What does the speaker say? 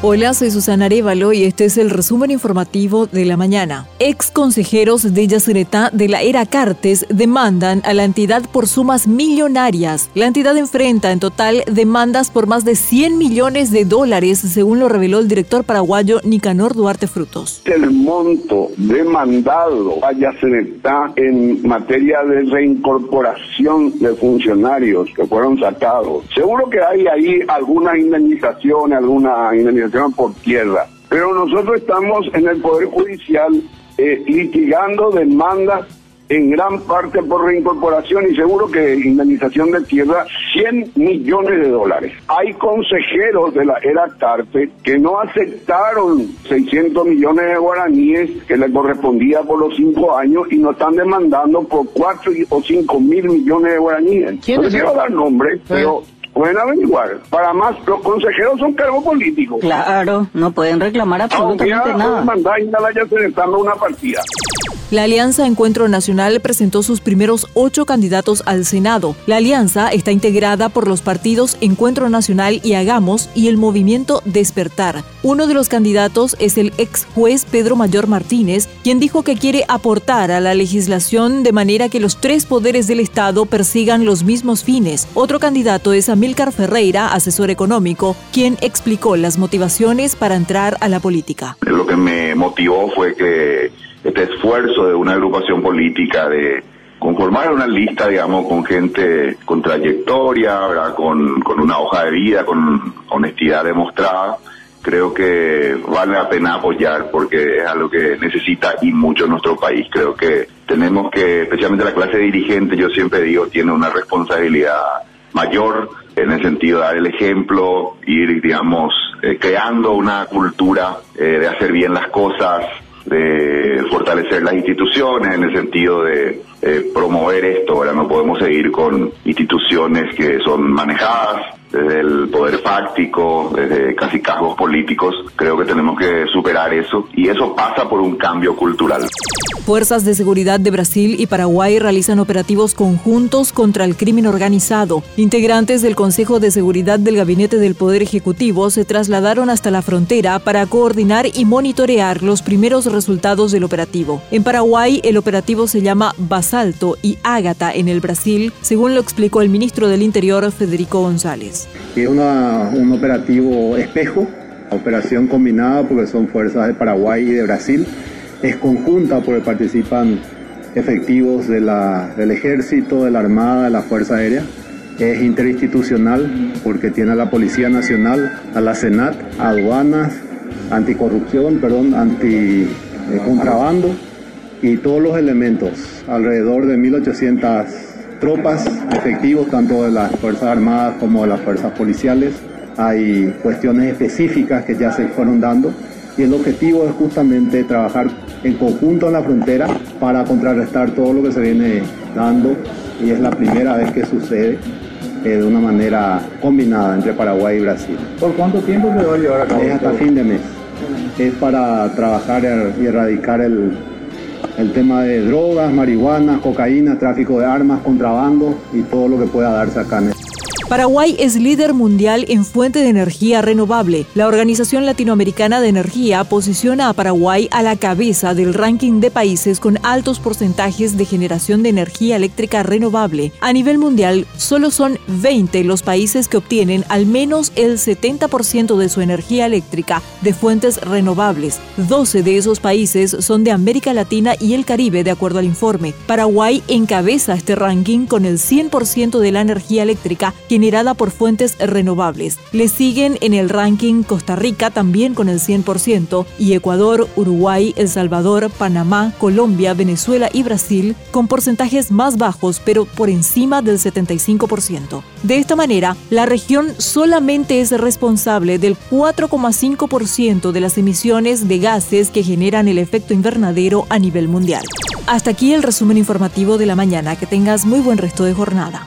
Hola, soy Susana Arevalo y este es el resumen informativo de la mañana. Ex consejeros de Yacyretá de la era Cartes demandan a la entidad por sumas millonarias. La entidad enfrenta en total demandas por más de 100 millones de dólares, según lo reveló el director paraguayo Nicanor Duarte Frutos. El monto demandado a Yacyretá en materia de reincorporación de funcionarios que fueron sacados. Seguro que hay ahí alguna indemnización, alguna indemnización por tierra. Pero nosotros estamos en el Poder Judicial eh, litigando demandas en gran parte por reincorporación y seguro que indemnización de tierra 100 millones de dólares. Hay consejeros de la era Carte que no aceptaron 600 millones de guaraníes que le correspondía por los cinco años y nos están demandando por 4 o 5 mil millones de guaraníes. No quiero dar nombre, pero pueden averiguar. Para más, los consejeros son cargos políticos. Claro, no pueden reclamar absolutamente nada. Mandar y ya se una partida. La Alianza Encuentro Nacional presentó sus primeros ocho candidatos al Senado. La alianza está integrada por los partidos Encuentro Nacional y Hagamos y el movimiento Despertar. Uno de los candidatos es el ex juez Pedro Mayor Martínez, quien dijo que quiere aportar a la legislación de manera que los tres poderes del Estado persigan los mismos fines. Otro candidato es Amílcar Ferreira, asesor económico, quien explicó las motivaciones para entrar a la política. Lo que me motivó fue que este esfuerzo de una agrupación política de conformar una lista, digamos, con gente con trayectoria, Con, con una hoja de vida, con honestidad demostrada, creo que vale la pena apoyar porque es algo que necesita y mucho nuestro país. Creo que tenemos que, especialmente la clase dirigente, yo siempre digo, tiene una responsabilidad mayor en el sentido de dar el ejemplo, ir, digamos, eh, creando una cultura eh, de hacer bien las cosas, de fortalecer las instituciones en el sentido de eh, promover esto. Ahora no podemos seguir con instituciones que son manejadas desde el poder fáctico, desde casi cargos políticos. Creo que tenemos que superar eso y eso pasa por un cambio cultural. Fuerzas de seguridad de Brasil y Paraguay realizan operativos conjuntos contra el crimen organizado. Integrantes del Consejo de Seguridad del Gabinete del Poder Ejecutivo se trasladaron hasta la frontera para coordinar y monitorear los primeros resultados del operativo. En Paraguay, el operativo se llama Basalto y Ágata en el Brasil, según lo explicó el ministro del Interior, Federico González. Es un operativo espejo, operación combinada porque son fuerzas de Paraguay y de Brasil es conjunta porque participan efectivos de la, del ejército, de la armada, de la fuerza aérea. Es interinstitucional porque tiene a la Policía Nacional, a la Senat, aduanas, anticorrupción, perdón, anti-contrabando y todos los elementos, alrededor de 1.800 tropas efectivos, tanto de las Fuerzas Armadas como de las Fuerzas Policiales. Hay cuestiones específicas que ya se fueron dando y el objetivo es justamente trabajar en conjunto en la frontera para contrarrestar todo lo que se viene dando y es la primera vez que sucede eh, de una manera combinada entre Paraguay y Brasil. ¿Por cuánto tiempo se va a llevar a cabo? Es hasta fin de mes. Es para trabajar y erradicar el, el tema de drogas, marihuana, cocaína, tráfico de armas, contrabando y todo lo que pueda darse acá en el Paraguay es líder mundial en fuente de energía renovable. La Organización Latinoamericana de Energía posiciona a Paraguay a la cabeza del ranking de países con altos porcentajes de generación de energía eléctrica renovable. A nivel mundial, solo son 20 los países que obtienen al menos el 70% de su energía eléctrica de fuentes renovables. 12 de esos países son de América Latina y el Caribe, de acuerdo al informe. Paraguay encabeza este ranking con el 100% de la energía eléctrica generada por fuentes renovables. Le siguen en el ranking Costa Rica también con el 100% y Ecuador, Uruguay, El Salvador, Panamá, Colombia, Venezuela y Brasil con porcentajes más bajos pero por encima del 75%. De esta manera, la región solamente es responsable del 4,5% de las emisiones de gases que generan el efecto invernadero a nivel mundial. Hasta aquí el resumen informativo de la mañana. Que tengas muy buen resto de jornada.